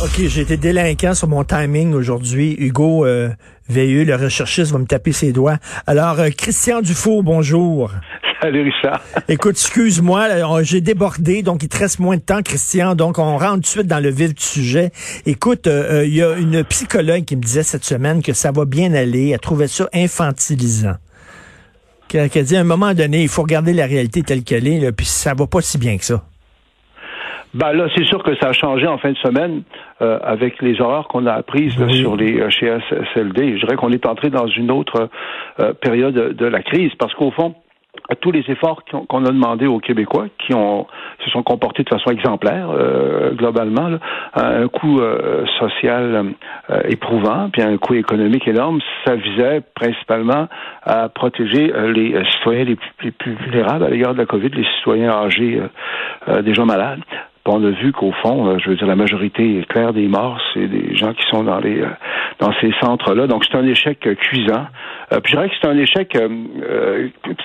OK, j'ai été délinquant sur mon timing aujourd'hui. Hugo euh, Veilleux, le recherchiste, va me taper ses doigts. Alors, euh, Christian Dufour, bonjour. Salut Richard. Écoute, excuse-moi, j'ai débordé, donc il te reste moins de temps, Christian, donc on rentre tout de suite dans le vif du sujet. Écoute, euh, euh, il y a une psychologue qui me disait cette semaine que ça va bien aller, elle trouvait ça infantilisant. Qu'elle a dit à un moment donné, il faut regarder la réalité telle qu'elle est, là, puis ça va pas si bien que ça. Ben là, c'est sûr que ça a changé en fin de semaine euh, avec les horreurs qu'on a apprises sur les euh, chez SLD. Je dirais qu'on est entré dans une autre euh, période de la crise parce qu'au fond, tous les efforts qu'on a demandé aux Québécois, qui ont se sont comportés de façon exemplaire globalement, là, un coût social éprouvant, puis un coût économique énorme, ça visait principalement à protéger les citoyens les plus, les plus vulnérables à l'égard de la COVID, les citoyens âgés, des gens malades on a vu qu'au fond, euh, je veux dire, la majorité claire des morts, c'est des gens qui sont dans les euh, dans ces centres-là. Donc, c'est un échec euh, puis je dirais que c'est un échec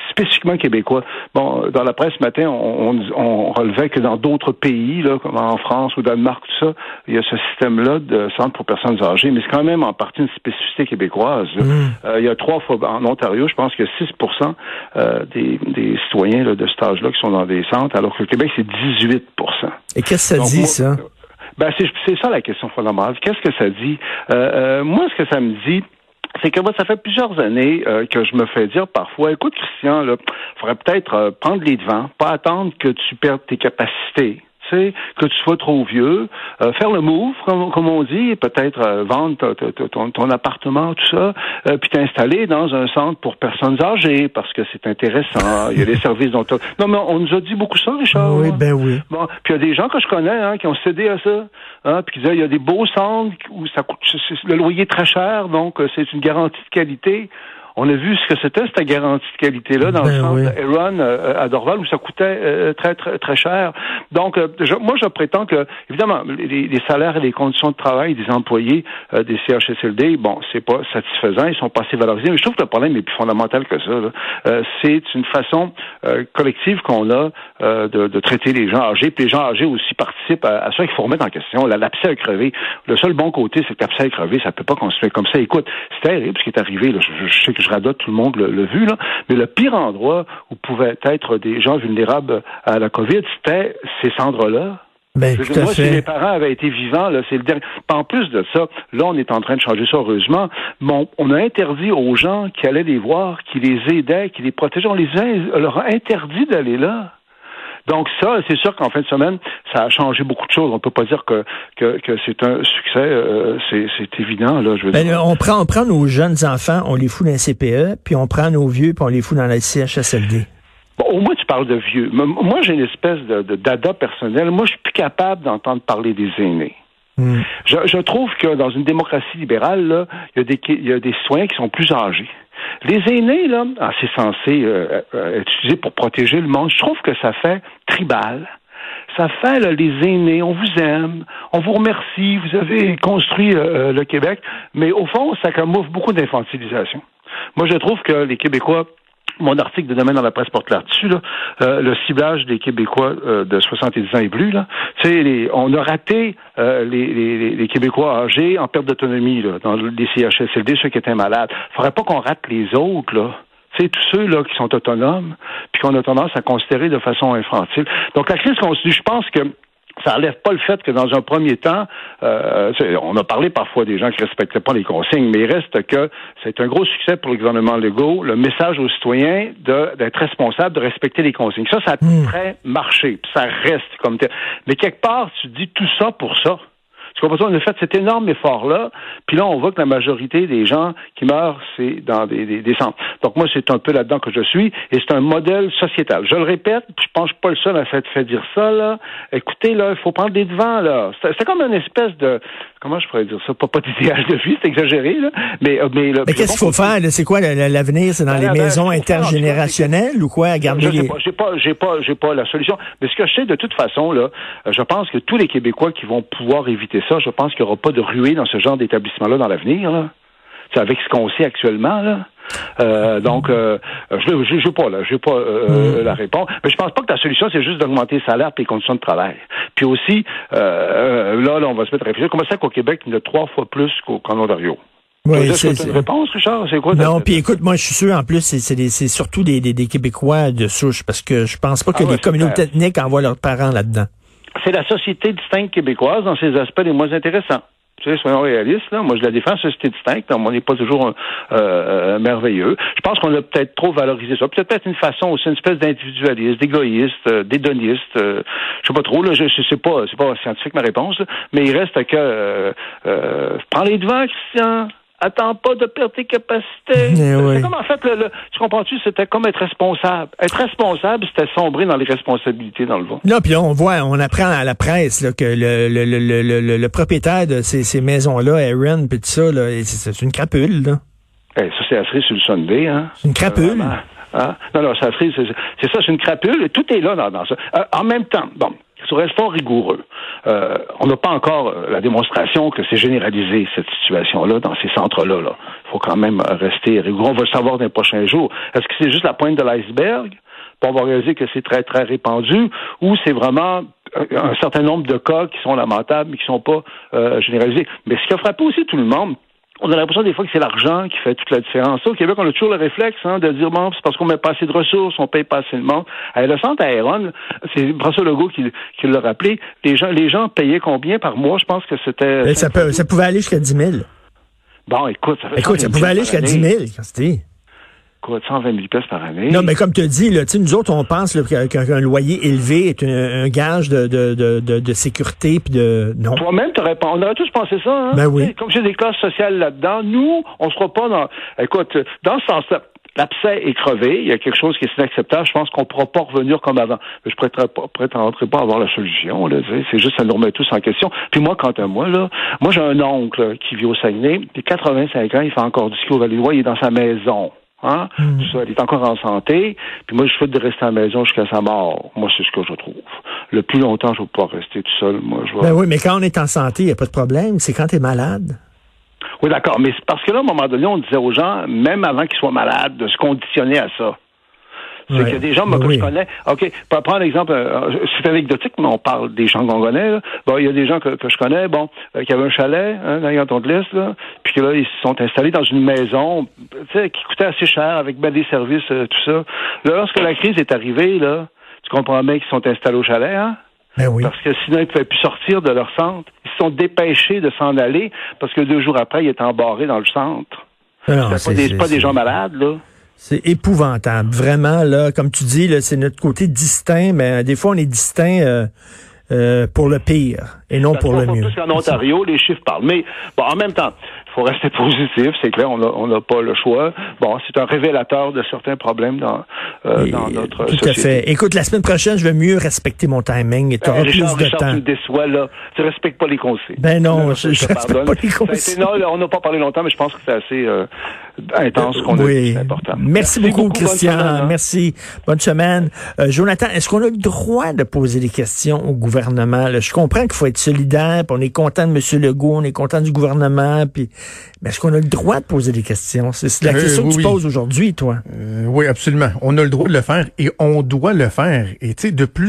spécifiquement québécois. Bon, dans la presse ce matin, on, on, relevait que dans d'autres pays, là, comme en France ou Danemark, tout ça, il y a ce système-là de centre pour personnes âgées, mais c'est quand même en partie une spécificité québécoise. Mmh. il y a trois fois en Ontario, je pense que 6 des, des citoyens de cet âge-là qui sont dans des centres, alors que le Québec, c'est 18% et qu'est-ce que ça dit, ça? Ben, c'est ça la question fondamentale. Qu'est-ce que ça dit? Euh, euh, moi, ce que ça me dit, c'est que moi, ça fait plusieurs années euh, que je me fais dire parfois, écoute, Christian, il faudrait peut-être prendre les devants, pas attendre que tu perdes tes capacités que tu sois trop vieux, euh, faire le move, comme, on dit, peut-être euh, vendre ton, appartement, tout ça, euh, puis t'installer dans un centre pour personnes âgées, parce que c'est intéressant. Il y a des services dont Non, mais on nous a dit beaucoup ça, Richard. Oui, ben oui. Bon, puis il y a des gens que je connais hein, qui ont cédé à ça, hein, puis qui disaient, il y a des beaux centres où ça coûte le loyer est très cher, donc c'est une garantie de qualité. On a vu ce que c'était cette garantie de qualité-là dans le ben centre Aaron euh, à Dorval où ça coûtait euh, très très très cher. Donc euh, moi je prétends que évidemment les, salaires et les conditions de travail des employés des CHSLD, bon c'est pas satisfaisant, ils sont pas assez valorisés. Mais je trouve que le problème est plus fondamental que ça. c'est une façon collective qu'on a de, de, traiter les gens âgés. Puis les gens âgés aussi participent à, ça qu'il faut remettre en question. La l'abcès a crevé. Le seul bon côté c'est que l'abcès a crevé. Ça peut pas construire comme ça. Écoute, c'est terrible ce qui est arrivé. Là. Je, je sais que je radote, tout le monde l'a vu, là. Mais le pire endroit où pouvaient être des gens vulnérables à la COVID, c'était ces cendres-là. Ben, moi, si mes parents avaient été vivants, là, c'est le dernier. En plus de ça, là, on est en train de changer ça heureusement. Mais on, a interdit aux gens qui allaient les voir, qui les aidaient, qui les protégeaient, on les a, leur a interdit d'aller là. Donc ça, c'est sûr qu'en fin de semaine, ça a changé beaucoup de choses. On peut pas dire que que, que c'est un succès, euh, c'est évident là. Je veux ben, dire. On prend on prend nos jeunes enfants, on les fout dans le CPE, puis on prend nos vieux, puis on les fout dans la CHSLD. Bon, au moins, tu parles de vieux. Moi, j'ai une espèce de, de dada personnel. Moi, je suis plus capable d'entendre parler des aînés. Hmm. Je, je, trouve que dans une démocratie libérale, là, il y a des, il y a des citoyens qui sont plus âgés. Les aînés, là, ah, c'est censé euh, euh, être utilisé pour protéger le monde. Je trouve que ça fait tribal. Ça fait là, les aînés, on vous aime, on vous remercie, vous avez construit euh, le Québec, mais au fond, ça camoufle beaucoup d'infantilisation. Moi, je trouve que les Québécois mon article de demain dans la presse porte là-dessus, euh, le ciblage des Québécois euh, de 70 ans et plus. Là, les, on a raté euh, les, les, les, Québécois âgés en perte d'autonomie dans les CHSLD, ceux qui étaient malades. Il faudrait pas qu'on rate les autres, là. C'est tous ceux là qui sont autonomes, puis qu'on a tendance à considérer de façon infantile. Donc la crise continue. Je pense que ça enlève pas le fait que dans un premier temps, euh, on a parlé parfois des gens qui respectaient pas les consignes, mais il reste que c'est un gros succès pour le gouvernement Legault, le message aux citoyens d'être responsable, de respecter les consignes. Ça, ça a mmh. très marché, ça reste comme tel. Mais quelque part, tu dis tout ça pour ça. Tu comprends On a fait cet énorme effort-là, puis là, on voit que la majorité des gens qui meurent, c'est dans des, des, centres. Donc moi, c'est un peu là-dedans que je suis, et c'est un modèle sociétal. Je le répète, puis je pense pas le seul à s'être fait dire ça, là. Écoutez, là, il faut prendre des devants, là. C'est comme une espèce de, comment je pourrais dire ça, pas, pas d'idéal de vie, c'est exagéré, là. Mais, euh, mais, mais qu'est-ce qu'il faut faire, C'est quoi l'avenir? C'est dans ben, les ben, maisons intergénérationnelles ou quoi? Garder je sais pas, j'ai pas, j'ai pas, j'ai pas la solution. Mais ce que je sais, de toute façon, là, je pense que tous les Québécois qui vont pouvoir éviter ça, je pense qu'il n'y aura pas de ruée dans ce genre d'établissement-là dans l'avenir. C'est avec ce qu'on sait actuellement. Là. Euh, donc, euh, je ne pas là, je pas euh, mm. la réponse. Mais je pense pas que la solution c'est juste d'augmenter les salaires et les conditions de travail. Puis aussi, là, là, on va se mettre à réfléchir. Comment ça qu'au Québec, il y en a trois fois plus qu'au Ontario? Oui, c'est une réponse, Richard? C'est quoi? Non, puis écoute, moi, je suis sûr, en plus, c'est surtout des, des, Québécois de souche, parce que je pense pas que ah les communautés ethniques envoient leurs parents là-dedans. C'est la société distincte québécoise dans ses aspects les moins intéressants. Soyons réalistes, là. Moi, je la défends, société distincte. On n'est pas toujours euh, euh, merveilleux. Je pense qu'on a peut-être trop valorisé ça. Peut-être une façon aussi, une espèce d'individualiste, d'égoïste, euh, d'hédoniste. je sais pas trop, là. Je, sais pas, c'est pas scientifique ma réponse, mais il reste que prends les devants, Christian attends pas de perdre tes capacités. Eh c'est comme en fait, le, tu comprends-tu, c'était comme être responsable. Être responsable, c'était sombrer dans les responsabilités dans le vent. Là, puis là, on voit, on apprend à la presse là, que le, le, le, le, propriétaire de ces, ces maisons-là, Aaron, puis tout ça, c'est une crapule, là. Eh, ça, c'est assuré sur le Sunday, hein. C'est une crapule. hein? Non, non, ça c'est ça, c'est une crapule. Tout est là dans, dans ça. Euh, en même temps, bon, restons rigoureux. Euh, on n'a pas encore euh, la démonstration que c'est généralisé, cette situation-là, dans ces centres-là. Il faut quand même rester rigoureux. On va le savoir dans les prochains jours. Est-ce que c'est juste la pointe de l'iceberg? On va réaliser que c'est très, très répandu, ou c'est vraiment un certain nombre de cas qui sont lamentables, mais qui ne sont pas euh, généralisés? Mais ce qui a frappé aussi tout le monde, on a l'impression des fois que c'est l'argent qui fait toute la différence. Au Québec, on a toujours le réflexe hein, de dire bon, c'est parce qu'on met pas assez de ressources, on paye pas assez de monde. le centre Aéron, c'est François Legault qui, qui l'a rappelé. Les gens, les gens payaient combien par mois? Je pense que c'était. Ça, ça pouvait aller jusqu'à 10 000. Bon, écoute, ça, fait écoute, ça pouvait aller jusqu'à 10 000, c'était. 120 000 pièces par année. Non, mais comme tu dis, là, nous autres, on pense qu'un loyer élevé est un, gage de, de, de, de, sécurité puis de non. Toi-même, on aurait tous pensé ça. Hein? Ben oui. Comme j'ai des classes sociales là-dedans, nous, on sera pas dans. Écoute, dans ce sens-là. L'abcès est crevé, il y a quelque chose qui est inacceptable, je pense qu'on ne pourra pas revenir comme avant. Je ne prétendrai pas avoir la solution, c'est juste à nous remettre tous en question. Puis moi, quant à moi, là, moi j'ai un oncle qui vit au Saguenay, puis 85 ans, il fait encore du ski au Vallée-Loire, il est dans sa maison. Hein? Hmm. il est encore en santé. Puis moi, je souhaite de rester à la maison jusqu'à sa mort. Moi, c'est ce que je trouve. Le plus longtemps, je ne vais pas rester tout seul. Moi, je Ben oui, mais quand on est en santé, il n'y a pas de problème. C'est quand tu es malade. Oui, d'accord. Mais c'est parce que là, à un moment donné, on disait aux gens, même avant qu'ils soient malades, de se conditionner à ça. C'est qu'il y a des gens moi, que je connais. OK, pour prendre l'exemple, euh, c'est anecdotique, mais on parle des gens qu'on connaît. Bon, il y a des gens que, je connais, bon, euh, qui avaient un chalet hein, dans de l'Est, là, puis que là, ils se sont installés dans une maison qui coûtait assez cher, avec ben, des services, euh, tout ça. Là, lorsque la crise est arrivée, là, tu comprends bien qu'ils sont installés au chalet, hein? Ben oui. Parce que sinon, ils ne pouvaient plus sortir de leur centre. Ils se sont dépêchés de s'en aller parce que deux jours après, ils étaient embarrés dans le centre. C'est pas, des, gens malades, là. C'est épouvantable. Vraiment, là, comme tu dis, c'est notre côté distinct, mais des fois, on est distinct euh, euh, pour le pire et non pour le mieux. En Ontario, les chiffres parlent. Mais bon, en même temps, il faut rester positif, c'est clair, on n'a pas le choix. Bon, c'est un révélateur de certains problèmes dans, euh, dans notre société. Tout à fait. Écoute, la semaine prochaine, je vais mieux respecter mon timing et tu auras plus de Richard, temps. Tu me déçois, là. Tu respectes pas les conseils. Ben non, je, je, respecte pas les conseils. non, on n'a pas parlé longtemps, mais je pense que c'est assez euh, intense qu'on oui. a important. Merci, beaucoup, Christian. Hein. Merci. Bonne semaine. Euh, Jonathan, est-ce qu'on a le droit de poser des questions au gouvernement? Là? Je comprends qu'il faut être solidaire, puis on est content de M. Legault, on est content du gouvernement, puis mais est-ce qu'on a le droit de poser des questions? C'est la euh, question que tu poses aujourd'hui, toi. Euh, oui, absolument. On a le droit de le faire et on doit le faire. Et tu sais, de plus